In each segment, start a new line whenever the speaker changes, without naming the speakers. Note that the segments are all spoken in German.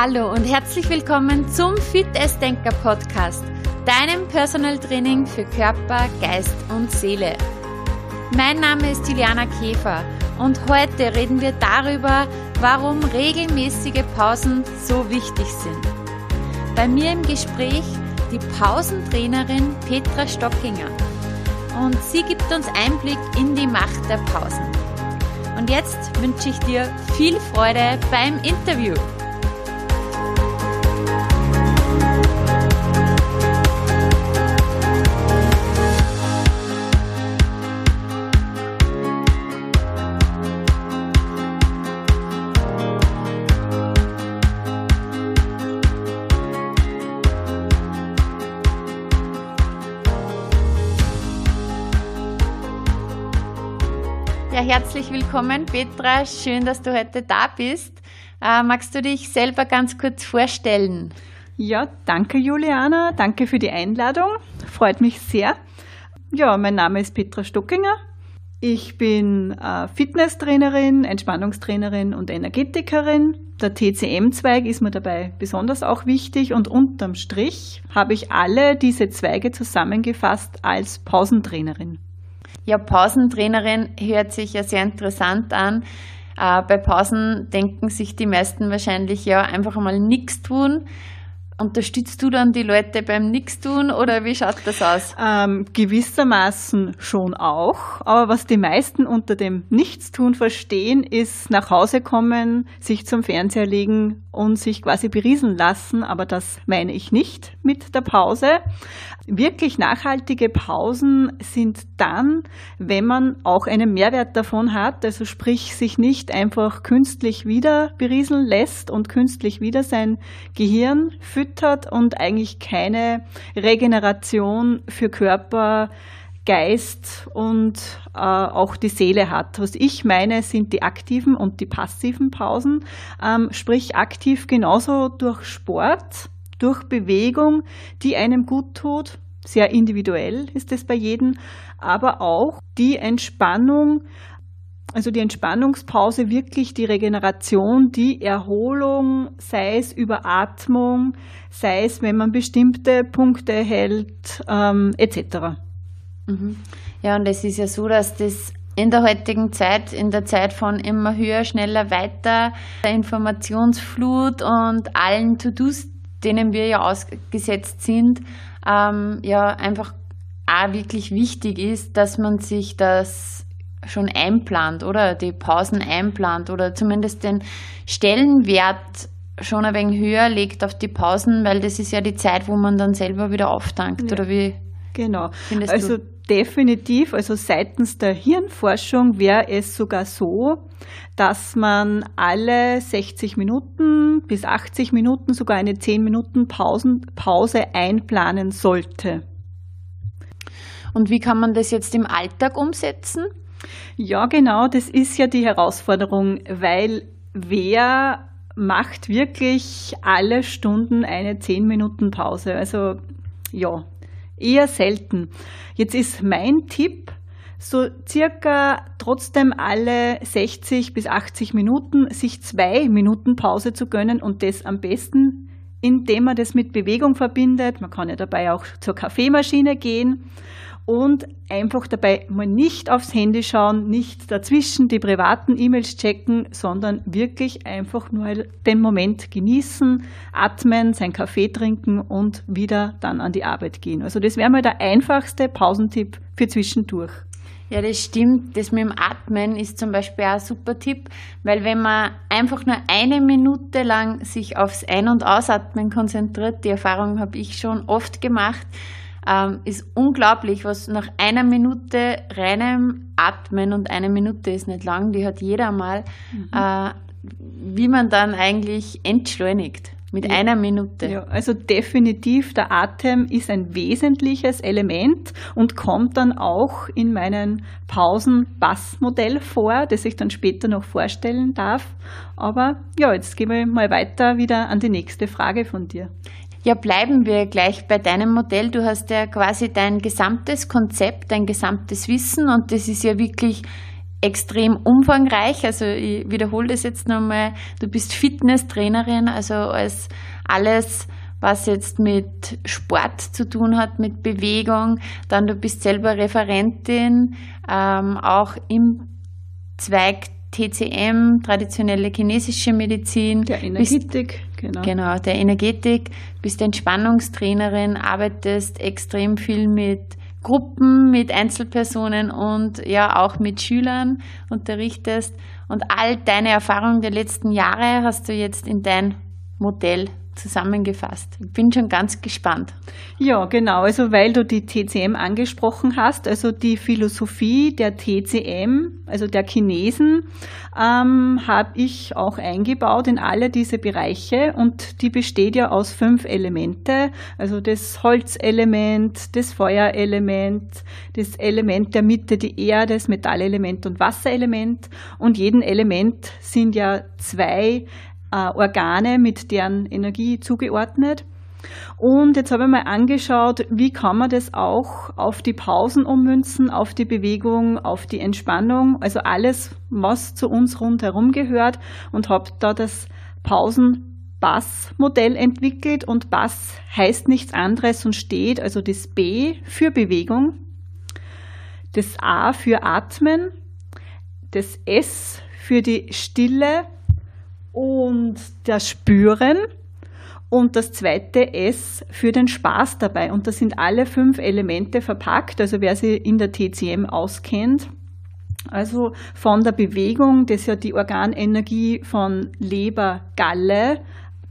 Hallo und herzlich willkommen zum Fit as Denker Podcast, deinem Personal Training für Körper, Geist und Seele. Mein Name ist Juliana Käfer und heute reden wir darüber, warum regelmäßige Pausen so wichtig sind. Bei mir im Gespräch die Pausentrainerin Petra Stockinger und sie gibt uns Einblick in die Macht der Pausen. Und jetzt wünsche ich dir viel Freude beim Interview. Ja, herzlich willkommen, Petra. Schön, dass du heute da bist. Äh, magst du dich selber ganz kurz vorstellen?
Ja, danke Juliana, danke für die Einladung. Freut mich sehr. Ja, mein Name ist Petra Stockinger. Ich bin äh, Fitnesstrainerin, Entspannungstrainerin und Energetikerin. Der TCM-Zweig ist mir dabei besonders auch wichtig und unterm Strich habe ich alle diese Zweige zusammengefasst als Pausentrainerin.
Ja, Pausentrainerin hört sich ja sehr interessant an. Äh, bei Pausen denken sich die meisten wahrscheinlich ja einfach mal nichts tun. Unterstützt du dann die Leute beim Nichtstun oder wie schaut das aus?
Ähm, gewissermaßen schon auch. Aber was die meisten unter dem Nichtstun verstehen, ist nach Hause kommen, sich zum Fernseher legen und sich quasi berieseln lassen. Aber das meine ich nicht mit der Pause. Wirklich nachhaltige Pausen sind dann, wenn man auch einen Mehrwert davon hat, also sprich sich nicht einfach künstlich wieder berieseln lässt und künstlich wieder sein Gehirn füttert und eigentlich keine Regeneration für Körper, Geist und äh, auch die Seele hat. Was ich meine, sind die aktiven und die passiven Pausen, ähm, sprich aktiv genauso durch Sport, durch Bewegung, die einem gut tut. Sehr individuell ist es bei jedem, aber auch die Entspannung, also die Entspannungspause, wirklich die Regeneration, die Erholung, sei es über Atmung, sei es, wenn man bestimmte Punkte hält, ähm, etc.
Mhm. Ja, und es ist ja so, dass das in der heutigen Zeit, in der Zeit von immer höher, schneller, weiter, der Informationsflut und allen To-Dos, denen wir ja ausgesetzt sind, ähm, ja einfach auch wirklich wichtig ist, dass man sich das schon einplant oder die Pausen einplant oder zumindest den Stellenwert schon ein wenig höher legt auf die Pausen, weil das ist ja die Zeit, wo man dann selber wieder auftankt ja. oder wie?
Genau. also du? Definitiv, also seitens der Hirnforschung wäre es sogar so, dass man alle 60 Minuten bis 80 Minuten sogar eine 10 Minuten Pausen, Pause einplanen sollte.
Und wie kann man das jetzt im Alltag umsetzen?
Ja, genau, das ist ja die Herausforderung, weil wer macht wirklich alle Stunden eine 10 Minuten Pause? Also ja, eher selten. Jetzt ist mein Tipp, so circa trotzdem alle 60 bis 80 Minuten sich zwei Minuten Pause zu gönnen und das am besten, indem man das mit Bewegung verbindet. Man kann ja dabei auch zur Kaffeemaschine gehen und einfach dabei mal nicht aufs Handy schauen, nicht dazwischen die privaten E-Mails checken, sondern wirklich einfach nur den Moment genießen, atmen, sein Kaffee trinken und wieder dann an die Arbeit gehen. Also das wäre mal der einfachste Pausentipp für zwischendurch.
Ja, das stimmt. Das mit dem Atmen ist zum Beispiel auch ein super Tipp, weil wenn man einfach nur eine Minute lang sich aufs Ein- und Ausatmen konzentriert, die Erfahrung habe ich schon oft gemacht, ähm, ist unglaublich, was nach einer Minute reinem Atmen und eine Minute ist nicht lang, die hat jeder mal, mhm. äh, wie man dann eigentlich entschleunigt. Mit ja. einer Minute.
Ja, also definitiv, der Atem ist ein wesentliches Element und kommt dann auch in meinem Pausen-Bass-Modell vor, das ich dann später noch vorstellen darf. Aber ja, jetzt gehen wir mal weiter wieder an die nächste Frage von dir.
Ja, bleiben wir gleich bei deinem Modell. Du hast ja quasi dein gesamtes Konzept, dein gesamtes Wissen und das ist ja wirklich extrem umfangreich. Also ich wiederhole das jetzt nochmal. Du bist Fitnesstrainerin, also als alles, was jetzt mit Sport zu tun hat, mit Bewegung. Dann du bist selber Referentin, ähm, auch im Zweig TCM, traditionelle chinesische Medizin.
Der Energetik,
bist, genau. Genau, der Energetik. Bist Entspannungstrainerin, arbeitest extrem viel mit Gruppen, mit Einzelpersonen und ja auch mit Schülern unterrichtest. Und all deine Erfahrungen der letzten Jahre hast du jetzt in dein Modell zusammengefasst. Ich bin schon ganz gespannt.
Ja, genau. Also weil du die TCM angesprochen hast, also die Philosophie der TCM, also der Chinesen, ähm, habe ich auch eingebaut in alle diese Bereiche und die besteht ja aus fünf Elemente, also das Holzelement, das Feuerelement, das Element der Mitte, die Erde, das Metallelement und Wasserelement und jedem Element sind ja zwei äh, Organe mit deren Energie zugeordnet. Und jetzt habe ich mal angeschaut, wie kann man das auch auf die Pausen ummünzen, auf die Bewegung, auf die Entspannung, also alles, was zu uns rundherum gehört und habe da das Pausen-Bass-Modell entwickelt und Bass heißt nichts anderes und steht, also das B für Bewegung, das A für Atmen, das S für die Stille und das Spüren und das zweite S für den Spaß dabei. Und da sind alle fünf Elemente verpackt, also wer sich in der TCM auskennt. Also von der Bewegung, das ja die Organenergie von Leber, Galle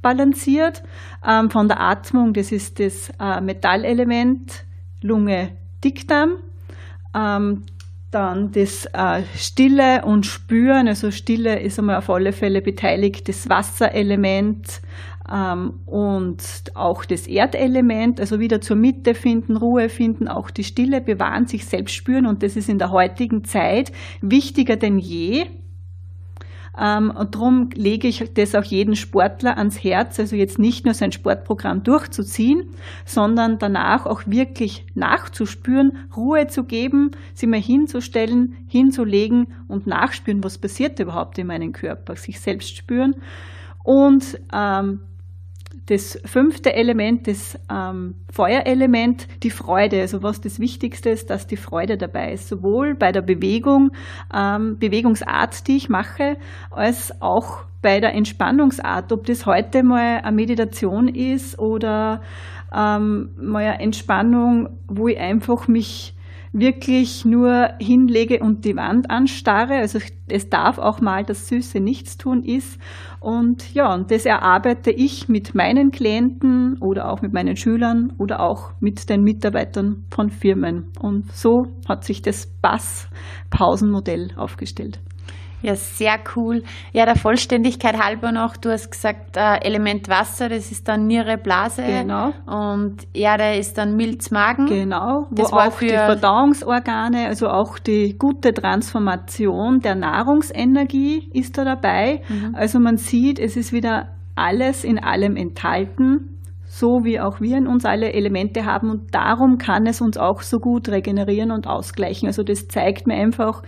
balanciert, ähm, von der Atmung, das ist das äh, Metallelement, Lunge, Dickdarm, ähm, dann das äh, Stille und Spüren, also Stille ist einmal auf alle Fälle beteiligt, das Wasserelement ähm, und auch das Erdelement, also wieder zur Mitte finden, Ruhe finden, auch die Stille bewahren, sich selbst spüren. Und das ist in der heutigen Zeit wichtiger denn je, und darum lege ich das auch jedem Sportler ans Herz, also jetzt nicht nur sein Sportprogramm durchzuziehen, sondern danach auch wirklich nachzuspüren, Ruhe zu geben, sie mal hinzustellen, hinzulegen und nachspüren, was passiert überhaupt in meinem Körper, sich selbst spüren. Und ähm, das fünfte Element, das ähm, Feuerelement, die Freude. Also was das Wichtigste ist, dass die Freude dabei ist. Sowohl bei der Bewegung, ähm, Bewegungsart, die ich mache, als auch bei der Entspannungsart. Ob das heute mal eine Meditation ist oder ähm, mal eine Entspannung, wo ich einfach mich wirklich nur hinlege und die Wand anstarre. Also es darf auch mal das süße Nichtstun ist. Und ja, und das erarbeite ich mit meinen Klienten oder auch mit meinen Schülern oder auch mit den Mitarbeitern von Firmen. Und so hat sich das Bass-Pausenmodell aufgestellt.
Ja, sehr cool. Ja, der Vollständigkeit halber noch, du hast gesagt, äh, Element Wasser, das ist dann Niere, Blase.
Genau.
Und Erde ist dann Milz, Magen.
Genau, wo das auch die Verdauungsorgane, also auch die gute Transformation der Nahrungsenergie ist da dabei. Mhm. Also man sieht, es ist wieder alles in allem enthalten so wie auch wir in uns alle Elemente haben und darum kann es uns auch so gut regenerieren und ausgleichen. Also das zeigt mir einfach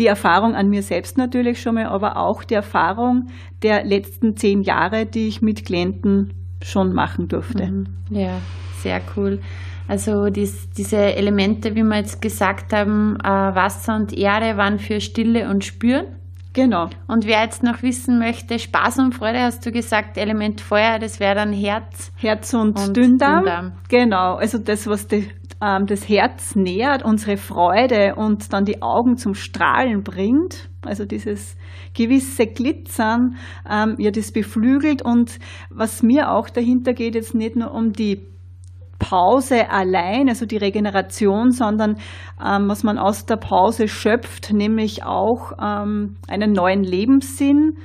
die Erfahrung an mir selbst natürlich schon mal, aber auch die Erfahrung der letzten zehn Jahre, die ich mit Klienten schon machen durfte. Mhm.
Ja, sehr cool. Also dies, diese Elemente, wie wir jetzt gesagt haben, äh, Wasser und Erde waren für Stille und Spüren.
Genau.
Und wer jetzt noch wissen möchte, Spaß und Freude, hast du gesagt, Element Feuer, das wäre dann Herz.
Herz und, und Dünndarm. Dünndarm. Genau, also das, was die, ähm, das Herz nährt, unsere Freude und dann die Augen zum Strahlen bringt. Also dieses gewisse Glitzern, ähm, ja, das beflügelt. Und was mir auch dahinter geht, jetzt nicht nur um die Pause allein, also die Regeneration, sondern ähm, was man aus der Pause schöpft, nämlich auch ähm, einen neuen Lebenssinn,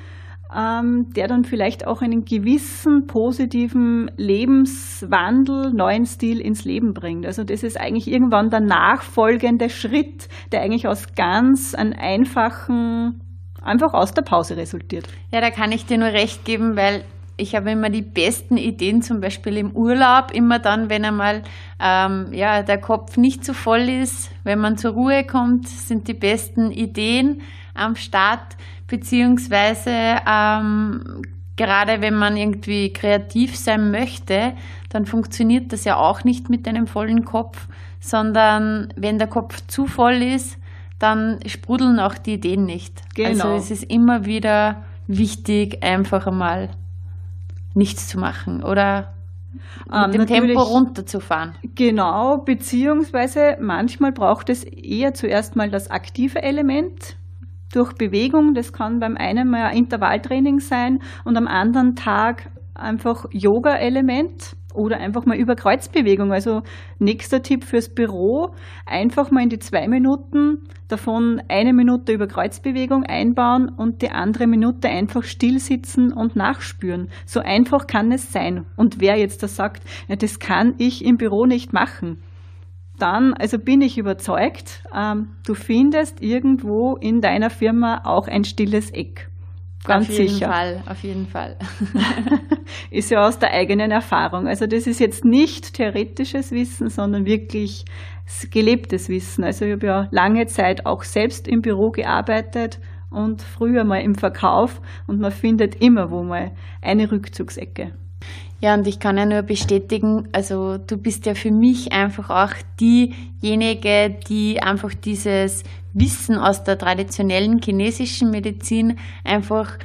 ähm, der dann vielleicht auch einen gewissen positiven Lebenswandel, neuen Stil ins Leben bringt. Also das ist eigentlich irgendwann der nachfolgende Schritt, der eigentlich aus ganz einem einfachen, einfach aus der Pause resultiert.
Ja, da kann ich dir nur recht geben, weil ich habe immer die besten Ideen, zum Beispiel im Urlaub, immer dann, wenn einmal ähm, ja, der Kopf nicht so voll ist, wenn man zur Ruhe kommt, sind die besten Ideen am Start, beziehungsweise ähm, gerade wenn man irgendwie kreativ sein möchte, dann funktioniert das ja auch nicht mit einem vollen Kopf, sondern wenn der Kopf zu voll ist, dann sprudeln auch die Ideen nicht. Genau. Also es ist immer wieder wichtig, einfach einmal nichts zu machen oder mit ähm, dem Tempo runterzufahren.
Genau, beziehungsweise manchmal braucht es eher zuerst mal das aktive Element durch Bewegung. Das kann beim einen mal Intervalltraining sein und am anderen Tag einfach Yoga-Element oder einfach mal über Kreuzbewegung. Also nächster Tipp fürs Büro, einfach mal in die zwei Minuten davon eine Minute über Kreuzbewegung einbauen und die andere Minute einfach still sitzen und nachspüren. So einfach kann es sein. Und wer jetzt da sagt, ja, das kann ich im Büro nicht machen, dann, also bin ich überzeugt, ähm, du findest irgendwo in deiner Firma auch ein stilles Eck. Ganz
auf jeden
sicher.
Fall, auf jeden Fall.
ist ja aus der eigenen Erfahrung. Also das ist jetzt nicht theoretisches Wissen, sondern wirklich gelebtes Wissen. Also ich habe ja lange Zeit auch selbst im Büro gearbeitet und früher mal im Verkauf und man findet immer wo mal eine Rückzugsecke.
Ja, und ich kann ja nur bestätigen, also du bist ja für mich einfach auch diejenige, die einfach dieses Wissen aus der traditionellen chinesischen Medizin einfach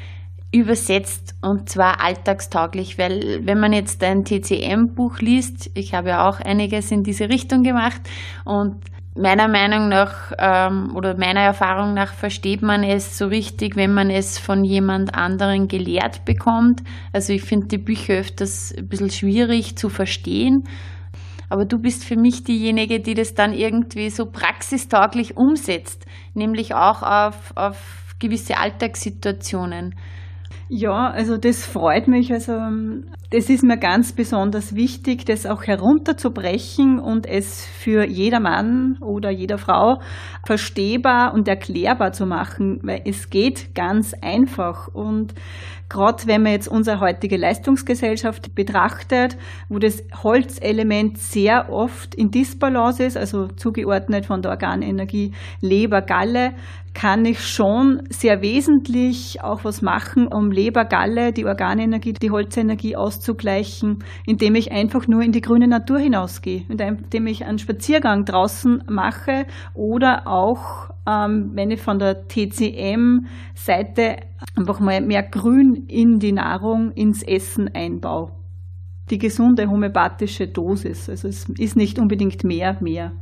übersetzt und zwar alltagstauglich, weil wenn man jetzt ein TCM-Buch liest, ich habe ja auch einiges in diese Richtung gemacht und meiner Meinung nach ähm, oder meiner Erfahrung nach versteht man es so richtig, wenn man es von jemand anderen gelehrt bekommt. Also ich finde die Bücher öfters ein bisschen schwierig zu verstehen. Aber du bist für mich diejenige, die das dann irgendwie so praxistauglich umsetzt, nämlich auch auf, auf gewisse Alltagssituationen.
Ja, also das freut mich. Also das ist mir ganz besonders wichtig, das auch herunterzubrechen und es für jeder Mann oder jeder Frau verstehbar und erklärbar zu machen, weil es geht ganz einfach und gerade wenn man jetzt unsere heutige Leistungsgesellschaft betrachtet, wo das Holzelement sehr oft in Disbalance ist, also zugeordnet von der Organenergie Leber, Galle, kann ich schon sehr wesentlich auch was machen, um Leber, Galle, die Organenergie, die Holzenergie auszugleichen, indem ich einfach nur in die grüne Natur hinausgehe, indem ich einen Spaziergang draußen mache oder auch, ähm, wenn ich von der TCM-Seite einfach mal mehr Grün in die Nahrung, ins Essen einbaue. Die gesunde homöopathische Dosis. Also es ist nicht unbedingt mehr, mehr.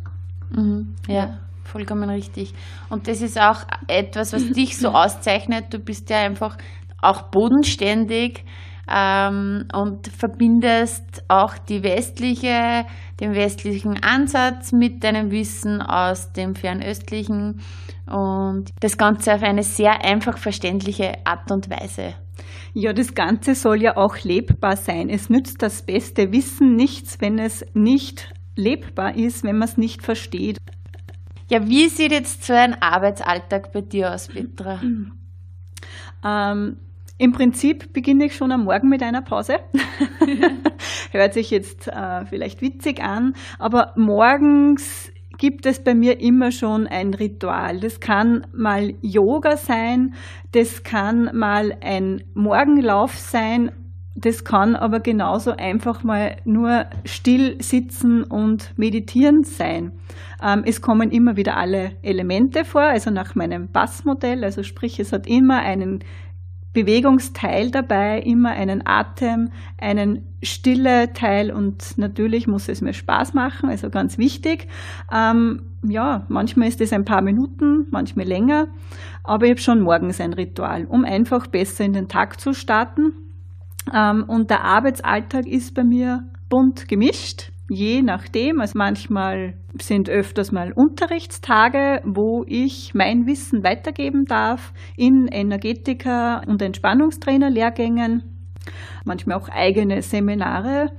Mhm, ja. Vollkommen richtig. Und das ist auch etwas, was dich so auszeichnet. Du bist ja einfach auch bodenständig ähm, und verbindest auch die westliche, den westlichen Ansatz mit deinem Wissen aus dem fernöstlichen und das Ganze auf eine sehr einfach verständliche Art und Weise.
Ja, das Ganze soll ja auch lebbar sein. Es nützt das beste Wissen nichts, wenn es nicht lebbar ist, wenn man es nicht versteht.
Ja, wie sieht jetzt so ein Arbeitsalltag bei dir aus, Petra?
Ähm, Im Prinzip beginne ich schon am Morgen mit einer Pause. Hört sich jetzt äh, vielleicht witzig an, aber morgens gibt es bei mir immer schon ein Ritual. Das kann mal Yoga sein, das kann mal ein Morgenlauf sein das kann aber genauso einfach mal nur still sitzen und meditieren sein. Ähm, es kommen immer wieder alle Elemente vor, also nach meinem Bassmodell, also sprich, es hat immer einen Bewegungsteil dabei, immer einen Atem, einen stille Teil und natürlich muss es mir Spaß machen, also ganz wichtig. Ähm, ja, manchmal ist es ein paar Minuten, manchmal länger, aber ich habe schon morgens ein Ritual, um einfach besser in den Tag zu starten und der Arbeitsalltag ist bei mir bunt gemischt, je nachdem. Also manchmal sind öfters mal Unterrichtstage, wo ich mein Wissen weitergeben darf in Energetiker- und Entspannungstrainer-Lehrgängen, manchmal auch eigene Seminare.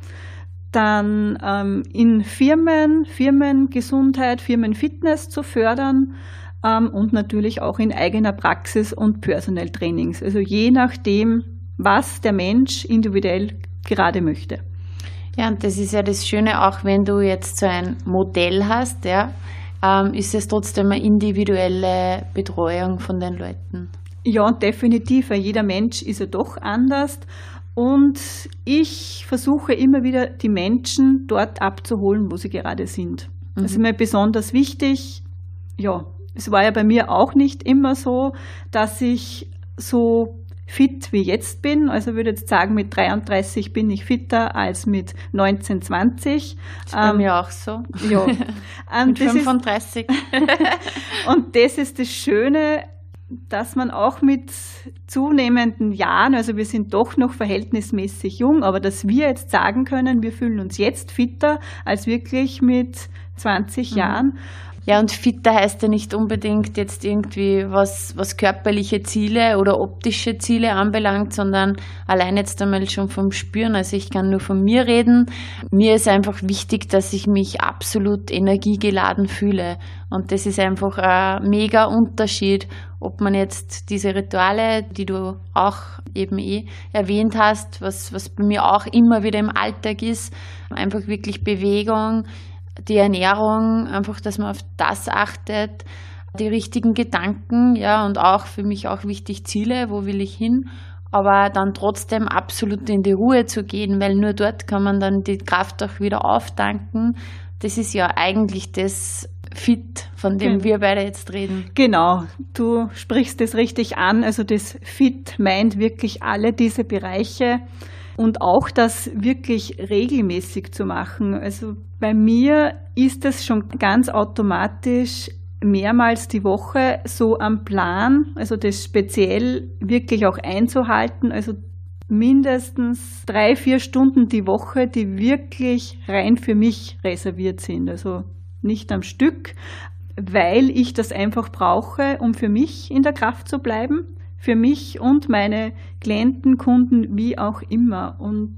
Dann ähm, in Firmen, Firmengesundheit, Firmenfitness zu fördern ähm, und natürlich auch in eigener Praxis und Personal Trainings. Also je nachdem, was der Mensch individuell gerade möchte.
Ja, und das ist ja das Schöne, auch wenn du jetzt so ein Modell hast, ja, ähm, ist es trotzdem eine individuelle Betreuung von den Leuten.
Ja, definitiv, jeder Mensch ist ja doch anders. Und ich versuche immer wieder, die Menschen dort abzuholen, wo sie gerade sind. Mhm. Das ist mir besonders wichtig. Ja, es war ja bei mir auch nicht immer so, dass ich so fit wie jetzt bin. Also würde jetzt sagen, mit 33 bin ich fitter als mit 19, 20.
Das ist bei ähm, mir auch so.
Ja.
mit 35.
und das ist das Schöne, dass man auch mit zunehmenden Jahren, also wir sind doch noch verhältnismäßig jung, aber dass wir jetzt sagen können, wir fühlen uns jetzt fitter als wirklich mit 20 mhm. Jahren.
Ja, und fitter heißt ja nicht unbedingt jetzt irgendwie, was, was körperliche Ziele oder optische Ziele anbelangt, sondern allein jetzt einmal schon vom Spüren. Also ich kann nur von mir reden. Mir ist einfach wichtig, dass ich mich absolut energiegeladen fühle. Und das ist einfach ein mega Unterschied, ob man jetzt diese Rituale, die du auch eben eh erwähnt hast, was, was bei mir auch immer wieder im Alltag ist, einfach wirklich Bewegung, die Ernährung, einfach, dass man auf das achtet, die richtigen Gedanken, ja, und auch für mich auch wichtig Ziele, wo will ich hin, aber dann trotzdem absolut in die Ruhe zu gehen, weil nur dort kann man dann die Kraft auch wieder auftanken. Das ist ja eigentlich das Fit, von dem wir beide jetzt reden.
Genau, du sprichst es richtig an. Also das Fit meint wirklich alle diese Bereiche und auch das wirklich regelmäßig zu machen. Also bei mir ist es schon ganz automatisch mehrmals die Woche so am Plan, also das speziell wirklich auch einzuhalten, also mindestens drei, vier Stunden die Woche, die wirklich rein für mich reserviert sind, also nicht am Stück, weil ich das einfach brauche, um für mich in der Kraft zu bleiben für mich und meine Klienten, Kunden, wie auch immer. Und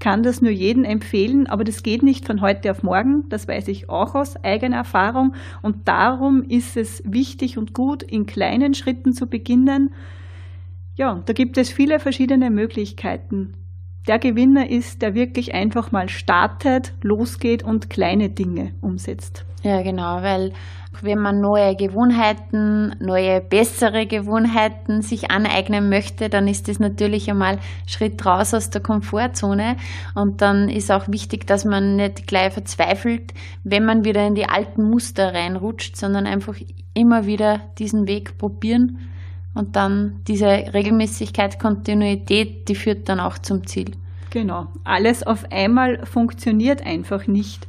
kann das nur jedem empfehlen, aber das geht nicht von heute auf morgen. Das weiß ich auch aus eigener Erfahrung. Und darum ist es wichtig und gut, in kleinen Schritten zu beginnen. Ja, da gibt es viele verschiedene Möglichkeiten. Der Gewinner ist, der wirklich einfach mal startet, losgeht und kleine Dinge umsetzt.
Ja, genau, weil wenn man neue Gewohnheiten, neue bessere Gewohnheiten sich aneignen möchte, dann ist das natürlich einmal Schritt raus aus der Komfortzone. Und dann ist auch wichtig, dass man nicht gleich verzweifelt, wenn man wieder in die alten Muster reinrutscht, sondern einfach immer wieder diesen Weg probieren. Und dann diese Regelmäßigkeit, Kontinuität, die führt dann auch zum Ziel.
Genau. Alles auf einmal funktioniert einfach nicht.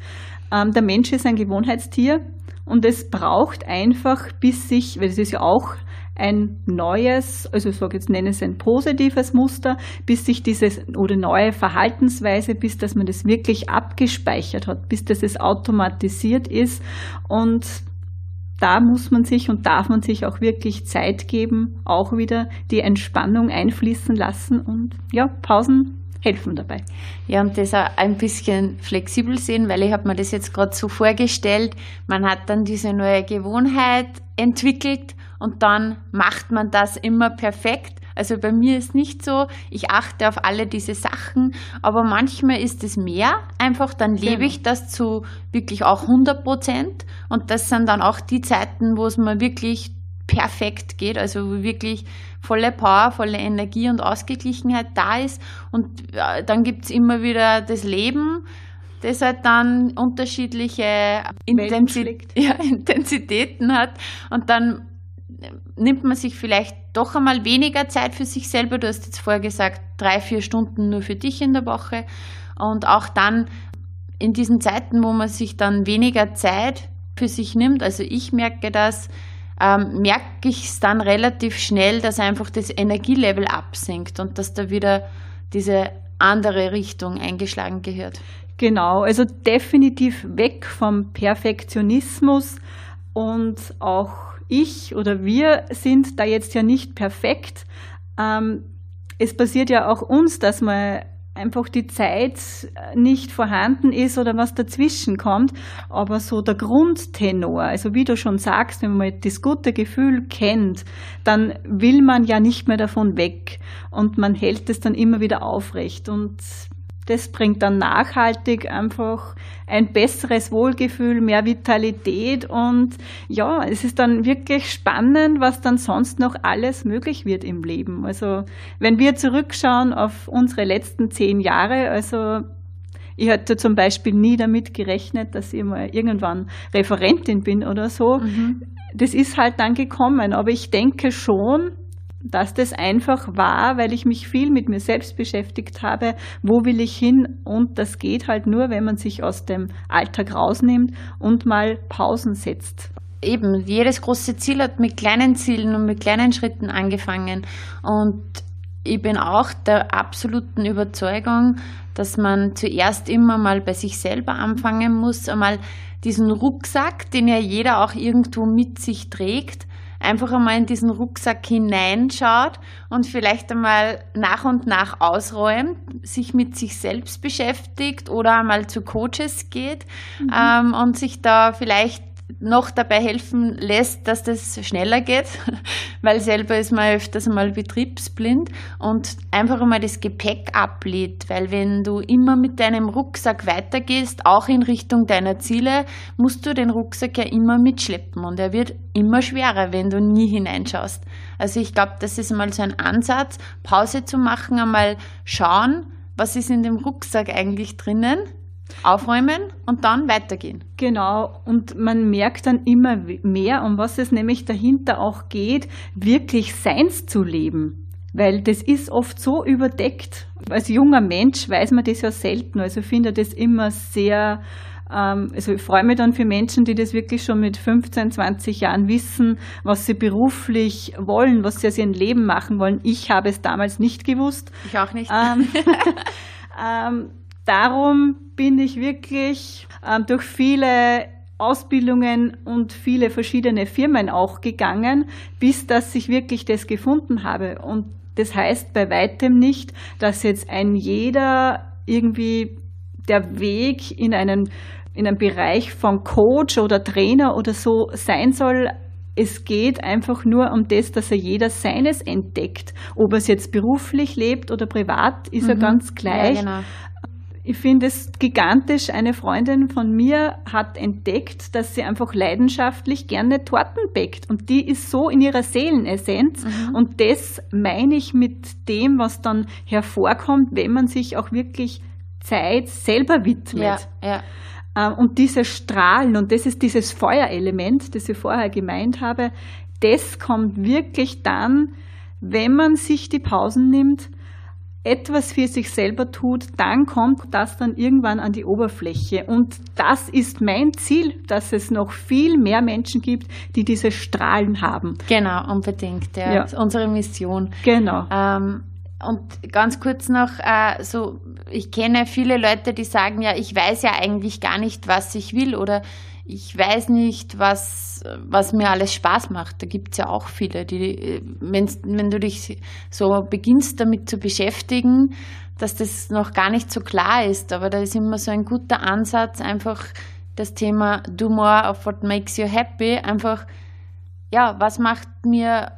Ähm, der Mensch ist ein Gewohnheitstier und es braucht einfach, bis sich, weil es ist ja auch ein neues, also ich sage jetzt nenne es ein positives Muster, bis sich dieses oder neue Verhaltensweise, bis dass man das wirklich abgespeichert hat, bis dass es automatisiert ist und da muss man sich und darf man sich auch wirklich Zeit geben, auch wieder die Entspannung einfließen lassen und ja, Pausen helfen dabei.
Ja, und das auch ein bisschen flexibel sehen, weil ich habe mir das jetzt gerade so vorgestellt, man hat dann diese neue Gewohnheit entwickelt und dann macht man das immer perfekt. Also bei mir ist nicht so, ich achte auf alle diese Sachen, aber manchmal ist es mehr. Einfach dann lebe genau. ich das zu wirklich auch 100 Prozent und das sind dann auch die Zeiten, wo es mir wirklich perfekt geht, also wirklich volle Power, volle Energie und Ausgeglichenheit da ist. Und dann gibt es immer wieder das Leben, das halt dann unterschiedliche Intensi ja, Intensitäten hat. Und dann nimmt man sich vielleicht doch einmal weniger Zeit für sich selber. Du hast jetzt vorher gesagt, drei, vier Stunden nur für dich in der Woche. Und auch dann in diesen Zeiten, wo man sich dann weniger Zeit für sich nimmt, also ich merke das, ähm, merke ich es dann relativ schnell, dass einfach das Energielevel absinkt und dass da wieder diese andere Richtung eingeschlagen gehört.
Genau, also definitiv weg vom Perfektionismus und auch ich oder wir sind da jetzt ja nicht perfekt. Ähm, es passiert ja auch uns, dass wir einfach die Zeit nicht vorhanden ist oder was dazwischen kommt. Aber so der Grundtenor, also wie du schon sagst, wenn man das gute Gefühl kennt, dann will man ja nicht mehr davon weg und man hält es dann immer wieder aufrecht und das bringt dann nachhaltig einfach ein besseres Wohlgefühl, mehr Vitalität und ja, es ist dann wirklich spannend, was dann sonst noch alles möglich wird im Leben. Also wenn wir zurückschauen auf unsere letzten zehn Jahre, also ich hatte zum Beispiel nie damit gerechnet, dass ich mal irgendwann Referentin bin oder so. Mhm. Das ist halt dann gekommen, aber ich denke schon, dass das einfach war, weil ich mich viel mit mir selbst beschäftigt habe, wo will ich hin? Und das geht halt nur, wenn man sich aus dem Alltag rausnimmt und mal Pausen setzt.
Eben, jedes große Ziel hat mit kleinen Zielen und mit kleinen Schritten angefangen. Und ich bin auch der absoluten Überzeugung, dass man zuerst immer mal bei sich selber anfangen muss, einmal diesen Rucksack, den ja jeder auch irgendwo mit sich trägt, einfach einmal in diesen Rucksack hineinschaut und vielleicht einmal nach und nach ausräumt, sich mit sich selbst beschäftigt oder einmal zu Coaches geht mhm. ähm, und sich da vielleicht noch dabei helfen lässt, dass das schneller geht, weil selber ist man öfters mal betriebsblind und einfach einmal das Gepäck ablädt, weil wenn du immer mit deinem Rucksack weitergehst, auch in Richtung deiner Ziele, musst du den Rucksack ja immer mitschleppen und er wird immer schwerer, wenn du nie hineinschaust. Also ich glaube, das ist mal so ein Ansatz, Pause zu machen, einmal schauen, was ist in dem Rucksack eigentlich drinnen, Aufräumen und dann weitergehen.
Genau, und man merkt dann immer mehr, um was es nämlich dahinter auch geht, wirklich Seins zu leben. Weil das ist oft so überdeckt. Als junger Mensch weiß man das ja selten. Also finde das immer sehr, ähm, also ich freue mich dann für Menschen, die das wirklich schon mit 15, 20 Jahren wissen, was sie beruflich wollen, was sie aus ihrem Leben machen wollen. Ich habe es damals nicht gewusst.
Ich auch nicht.
Ähm, ähm, darum bin ich wirklich ähm, durch viele Ausbildungen und viele verschiedene Firmen auch gegangen, bis dass ich wirklich das gefunden habe. Und das heißt bei weitem nicht, dass jetzt ein jeder irgendwie der Weg in einen, in einen Bereich von Coach oder Trainer oder so sein soll. Es geht einfach nur um das, dass er jeder seines entdeckt. Ob er es jetzt beruflich lebt oder privat, ist mhm. ja ganz gleich. Ja, genau. Ich finde es gigantisch. Eine Freundin von mir hat entdeckt, dass sie einfach leidenschaftlich gerne Torten bäckt. Und die ist so in ihrer Seelenessenz. Mhm. Und das meine ich mit dem, was dann hervorkommt, wenn man sich auch wirklich Zeit selber widmet. Ja, ja. Ähm, und diese Strahlen, und das ist dieses Feuerelement, das ich vorher gemeint habe, das kommt wirklich dann, wenn man sich die Pausen nimmt, etwas für sich selber tut, dann kommt das dann irgendwann an die Oberfläche. Und das ist mein Ziel, dass es noch viel mehr Menschen gibt, die diese Strahlen haben.
Genau, unbedingt. Ja. ja. unsere Mission.
Genau.
Ähm, und ganz kurz noch, äh, so, ich kenne viele Leute, die sagen, ja, ich weiß ja eigentlich gar nicht, was ich will oder ich weiß nicht, was, was mir alles Spaß macht. Da gibt es ja auch viele, die, wenn, wenn du dich so beginnst damit zu beschäftigen, dass das noch gar nicht so klar ist. Aber da ist immer so ein guter Ansatz, einfach das Thema Do more of what makes you happy, einfach ja, was macht mir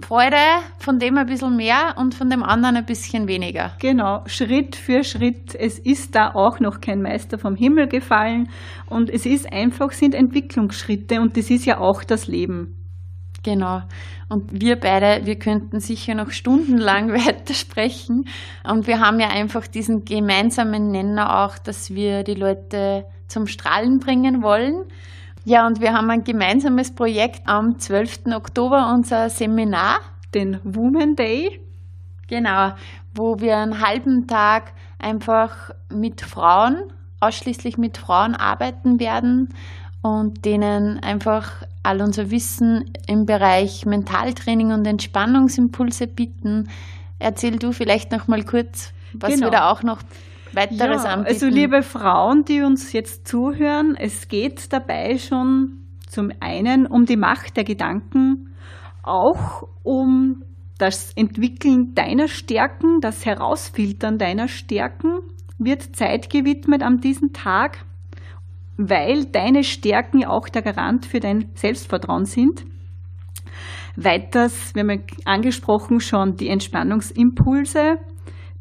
Freude, von dem ein bisschen mehr und von dem anderen ein bisschen weniger.
Genau, Schritt für Schritt. Es ist da auch noch kein Meister vom Himmel gefallen und es ist einfach, sind Entwicklungsschritte und das ist ja auch das Leben.
Genau. Und wir beide, wir könnten sicher noch stundenlang weitersprechen. Und wir haben ja einfach diesen gemeinsamen Nenner auch, dass wir die Leute zum Strahlen bringen wollen. Ja, und wir haben ein gemeinsames Projekt am 12. Oktober, unser Seminar.
Den Women Day.
Genau, wo wir einen halben Tag einfach mit Frauen, ausschließlich mit Frauen arbeiten werden und denen einfach all unser Wissen im Bereich Mentaltraining und Entspannungsimpulse bieten. Erzähl du vielleicht noch mal kurz, was genau. wir da auch noch weiteres ja, anbieten?
Also liebe Frauen, die uns jetzt zuhören, es geht dabei schon zum einen um die Macht der Gedanken, auch um das Entwickeln deiner Stärken, das Herausfiltern deiner Stärken wird Zeit gewidmet an diesem Tag, weil deine Stärken auch der Garant für dein Selbstvertrauen sind. Weiters, wir haben angesprochen schon die Entspannungsimpulse,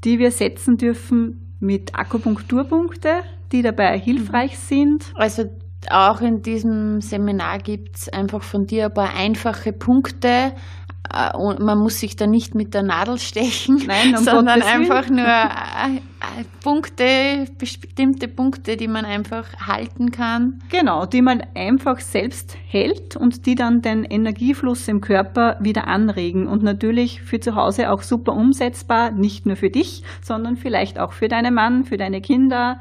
die wir setzen dürfen mit Akupunkturpunkte, die dabei hilfreich sind.
Also auch in diesem Seminar gibt es einfach von dir ein paar einfache Punkte, man muss sich da nicht mit der Nadel stechen, Nein, um sondern einfach nur äh, äh, Punkte, bestimmte Punkte, die man einfach halten kann.
Genau, die man einfach selbst hält und die dann den Energiefluss im Körper wieder anregen. Und natürlich für zu Hause auch super umsetzbar, nicht nur für dich, sondern vielleicht auch für deinen Mann, für deine Kinder,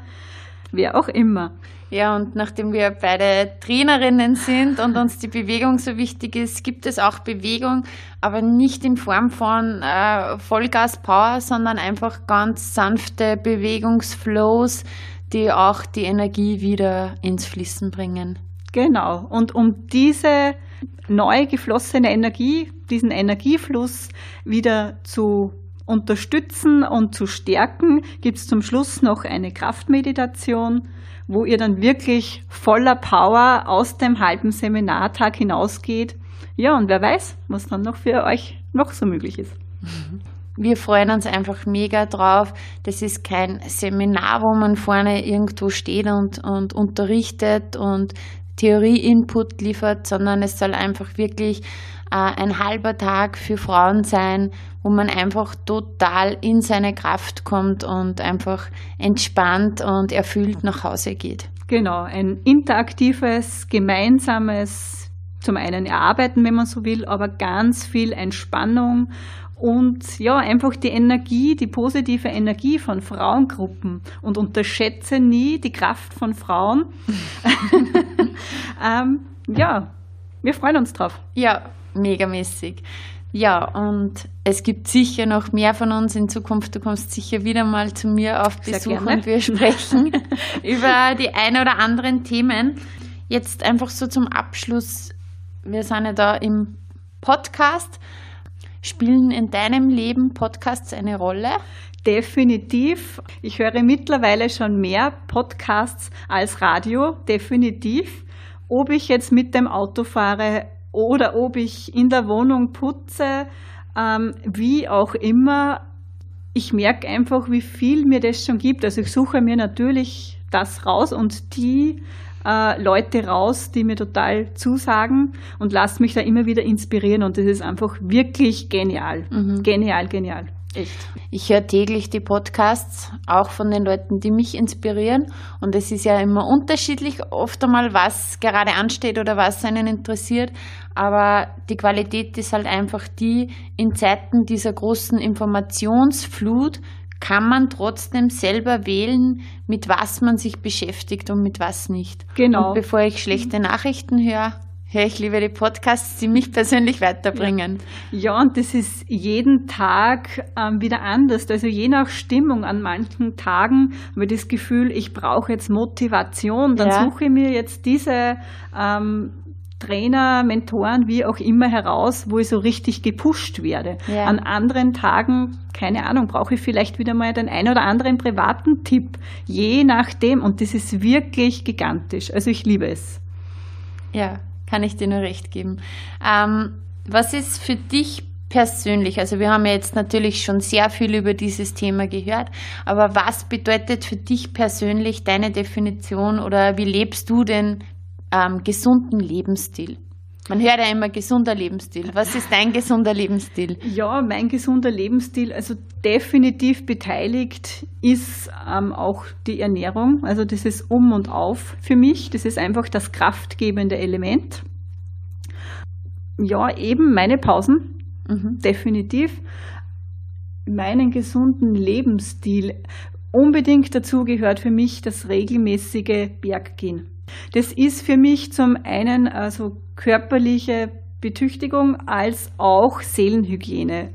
wer auch immer.
Ja, und nachdem wir beide Trainerinnen sind und uns die Bewegung so wichtig ist, gibt es auch Bewegung, aber nicht in Form von äh, Vollgas-Power, sondern einfach ganz sanfte Bewegungsflows, die auch die Energie wieder ins Fließen bringen.
Genau. Und um diese neu geflossene Energie, diesen Energiefluss wieder zu unterstützen und zu stärken, gibt es zum Schluss noch eine Kraftmeditation wo ihr dann wirklich voller Power aus dem halben Seminartag hinausgeht. Ja, und wer weiß, was dann noch für euch noch so möglich ist.
Wir freuen uns einfach mega drauf. Das ist kein Seminar, wo man vorne irgendwo steht und, und unterrichtet und Theorie-Input liefert, sondern es soll einfach wirklich ein halber Tag für Frauen sein, wo man einfach total in seine Kraft kommt und einfach entspannt und erfüllt nach Hause geht.
Genau, ein interaktives, gemeinsames, zum einen erarbeiten, wenn man so will, aber ganz viel Entspannung und ja, einfach die Energie, die positive Energie von Frauengruppen und unterschätze nie die Kraft von Frauen. ähm, ja, wir freuen uns drauf.
Ja, megamäßig. Ja, und es gibt sicher noch mehr von uns in Zukunft. Du kommst sicher wieder mal zu mir auf Besuch und wir sprechen über die ein oder anderen Themen. Jetzt einfach so zum Abschluss. Wir sind ja da im Podcast. Spielen in deinem Leben Podcasts eine Rolle?
Definitiv. Ich höre mittlerweile schon mehr Podcasts als Radio, definitiv. Ob ich jetzt mit dem Auto fahre oder ob ich in der Wohnung putze, ähm, wie auch immer. Ich merke einfach, wie viel mir das schon gibt. Also ich suche mir natürlich das raus und die äh, Leute raus, die mir total zusagen und lasse mich da immer wieder inspirieren und das ist einfach wirklich genial. Mhm. Genial, genial.
Echt. Ich höre täglich die Podcasts, auch von den Leuten, die mich inspirieren. Und es ist ja immer unterschiedlich, oft einmal, was gerade ansteht oder was einen interessiert. Aber die Qualität ist halt einfach die, in Zeiten dieser großen Informationsflut kann man trotzdem selber wählen, mit was man sich beschäftigt und mit was nicht. Genau. Und bevor ich schlechte Nachrichten höre, höre ich lieber die Podcasts, die mich persönlich weiterbringen.
Ja, ja und das ist jeden Tag ähm, wieder anders. Also je nach Stimmung an manchen Tagen habe ich das Gefühl, ich brauche jetzt Motivation. Dann ja. suche ich mir jetzt diese ähm, Trainer, Mentoren, wie auch immer heraus, wo ich so richtig gepusht werde. Ja. An anderen Tagen, keine Ahnung, brauche ich vielleicht wieder mal den ein oder anderen privaten Tipp. Je nachdem. Und das ist wirklich gigantisch. Also ich liebe es.
Ja, kann ich dir nur recht geben. Ähm, was ist für dich persönlich, also wir haben ja jetzt natürlich schon sehr viel über dieses Thema gehört, aber was bedeutet für dich persönlich deine Definition oder wie lebst du den ähm, gesunden Lebensstil? Man hört ja immer gesunder Lebensstil. Was ist dein gesunder Lebensstil?
Ja, mein gesunder Lebensstil, also definitiv beteiligt ist ähm, auch die Ernährung. Also das ist um und auf für mich. Das ist einfach das kraftgebende Element. Ja, eben meine Pausen, mhm. definitiv. Meinen gesunden Lebensstil. Unbedingt dazu gehört für mich das regelmäßige Berggehen. Das ist für mich zum einen also körperliche Betüchtigung als auch Seelenhygiene.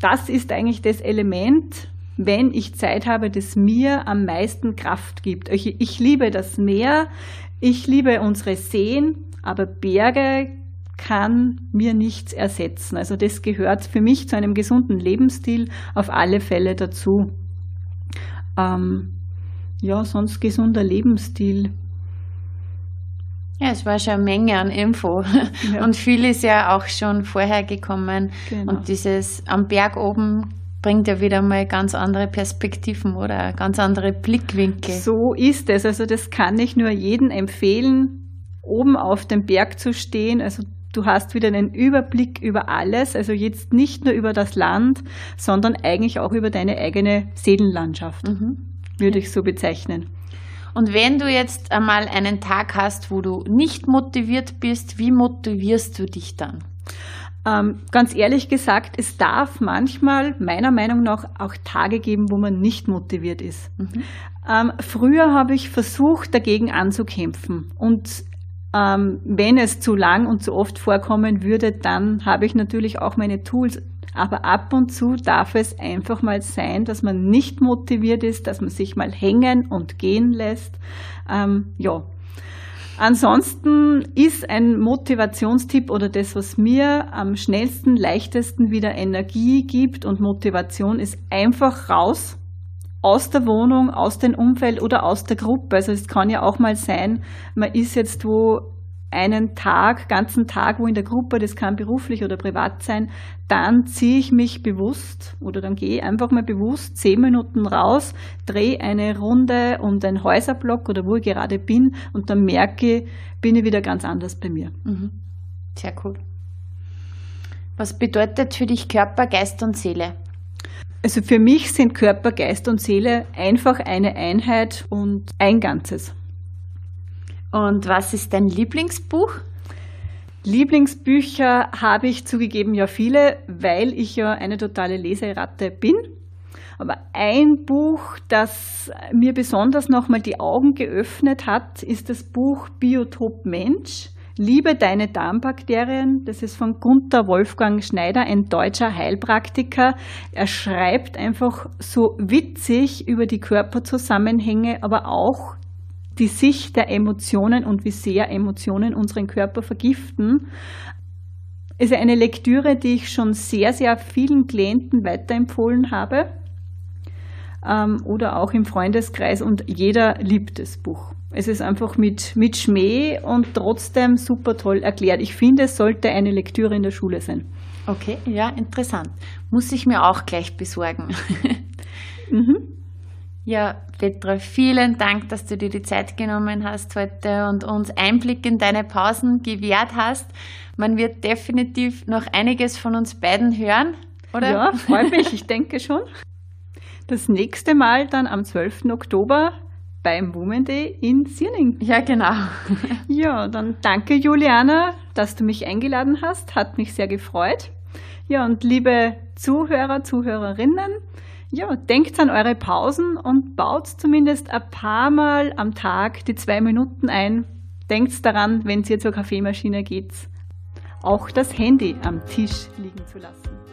Das ist eigentlich das Element, wenn ich Zeit habe, das mir am meisten Kraft gibt. Ich, liebe das Meer, ich liebe unsere Seen, aber Berge kann mir nichts ersetzen. Also das gehört für mich zu einem gesunden Lebensstil auf alle Fälle dazu. Ähm, ja, sonst gesunder Lebensstil.
Ja, es war schon eine Menge an Info. Ja. Und viel ist ja auch schon vorher gekommen. Genau. Und dieses am Berg oben bringt ja wieder mal ganz andere Perspektiven oder ganz andere Blickwinkel.
So ist es. Also das kann ich nur jedem empfehlen, oben auf dem Berg zu stehen. Also du hast wieder einen Überblick über alles. Also jetzt nicht nur über das Land, sondern eigentlich auch über deine eigene Seelenlandschaft, mhm. würde ich so bezeichnen.
Und wenn du jetzt einmal einen Tag hast, wo du nicht motiviert bist, wie motivierst du dich dann?
Ähm, ganz ehrlich gesagt, es darf manchmal meiner Meinung nach auch Tage geben, wo man nicht motiviert ist. Mhm. Ähm, früher habe ich versucht, dagegen anzukämpfen. Und ähm, wenn es zu lang und zu oft vorkommen würde, dann habe ich natürlich auch meine Tools aber ab und zu darf es einfach mal sein, dass man nicht motiviert ist, dass man sich mal hängen und gehen lässt. Ähm, ja. Ansonsten ist ein Motivationstipp oder das, was mir am schnellsten, leichtesten wieder Energie gibt und Motivation ist einfach raus aus der Wohnung, aus dem Umfeld oder aus der Gruppe. Also es kann ja auch mal sein, man ist jetzt wo einen Tag, ganzen Tag, wo in der Gruppe, das kann beruflich oder privat sein, dann ziehe ich mich bewusst oder dann gehe ich einfach mal bewusst zehn Minuten raus, drehe eine Runde um den Häuserblock oder wo ich gerade bin und dann merke ich, bin ich wieder ganz anders bei mir. Mhm.
Sehr cool. Was bedeutet für dich Körper, Geist und Seele?
Also für mich sind Körper, Geist und Seele einfach eine Einheit und ein Ganzes.
Und was ist dein Lieblingsbuch?
Lieblingsbücher habe ich zugegeben ja viele, weil ich ja eine totale Leseratte bin. Aber ein Buch, das mir besonders nochmal die Augen geöffnet hat, ist das Buch Biotop Mensch. Liebe deine Darmbakterien. Das ist von Gunther Wolfgang Schneider, ein deutscher Heilpraktiker. Er schreibt einfach so witzig über die Körperzusammenhänge, aber auch die Sicht der Emotionen und wie sehr Emotionen unseren Körper vergiften. Ist eine Lektüre, die ich schon sehr, sehr vielen Klienten weiterempfohlen habe ähm, oder auch im Freundeskreis und jeder liebt das Buch. Es ist einfach mit, mit Schmäh und trotzdem super toll erklärt. Ich finde, es sollte eine Lektüre in der Schule sein.
Okay, ja, interessant. Muss ich mir auch gleich besorgen. mhm. Ja, Petra, vielen Dank, dass du dir die Zeit genommen hast heute und uns Einblick in deine Pausen gewährt hast. Man wird definitiv noch einiges von uns beiden hören, oder?
Ja, freut mich, ich denke schon. Das nächste Mal dann am 12. Oktober beim Women Day in Sierning.
Ja, genau.
ja, dann danke Juliana, dass du mich eingeladen hast. Hat mich sehr gefreut. Ja, und liebe Zuhörer, Zuhörerinnen, ja, denkt an eure Pausen und baut zumindest ein paar Mal am Tag die zwei Minuten ein. Denkt daran, wenn ihr zur Kaffeemaschine geht, auch das Handy am Tisch liegen zu lassen.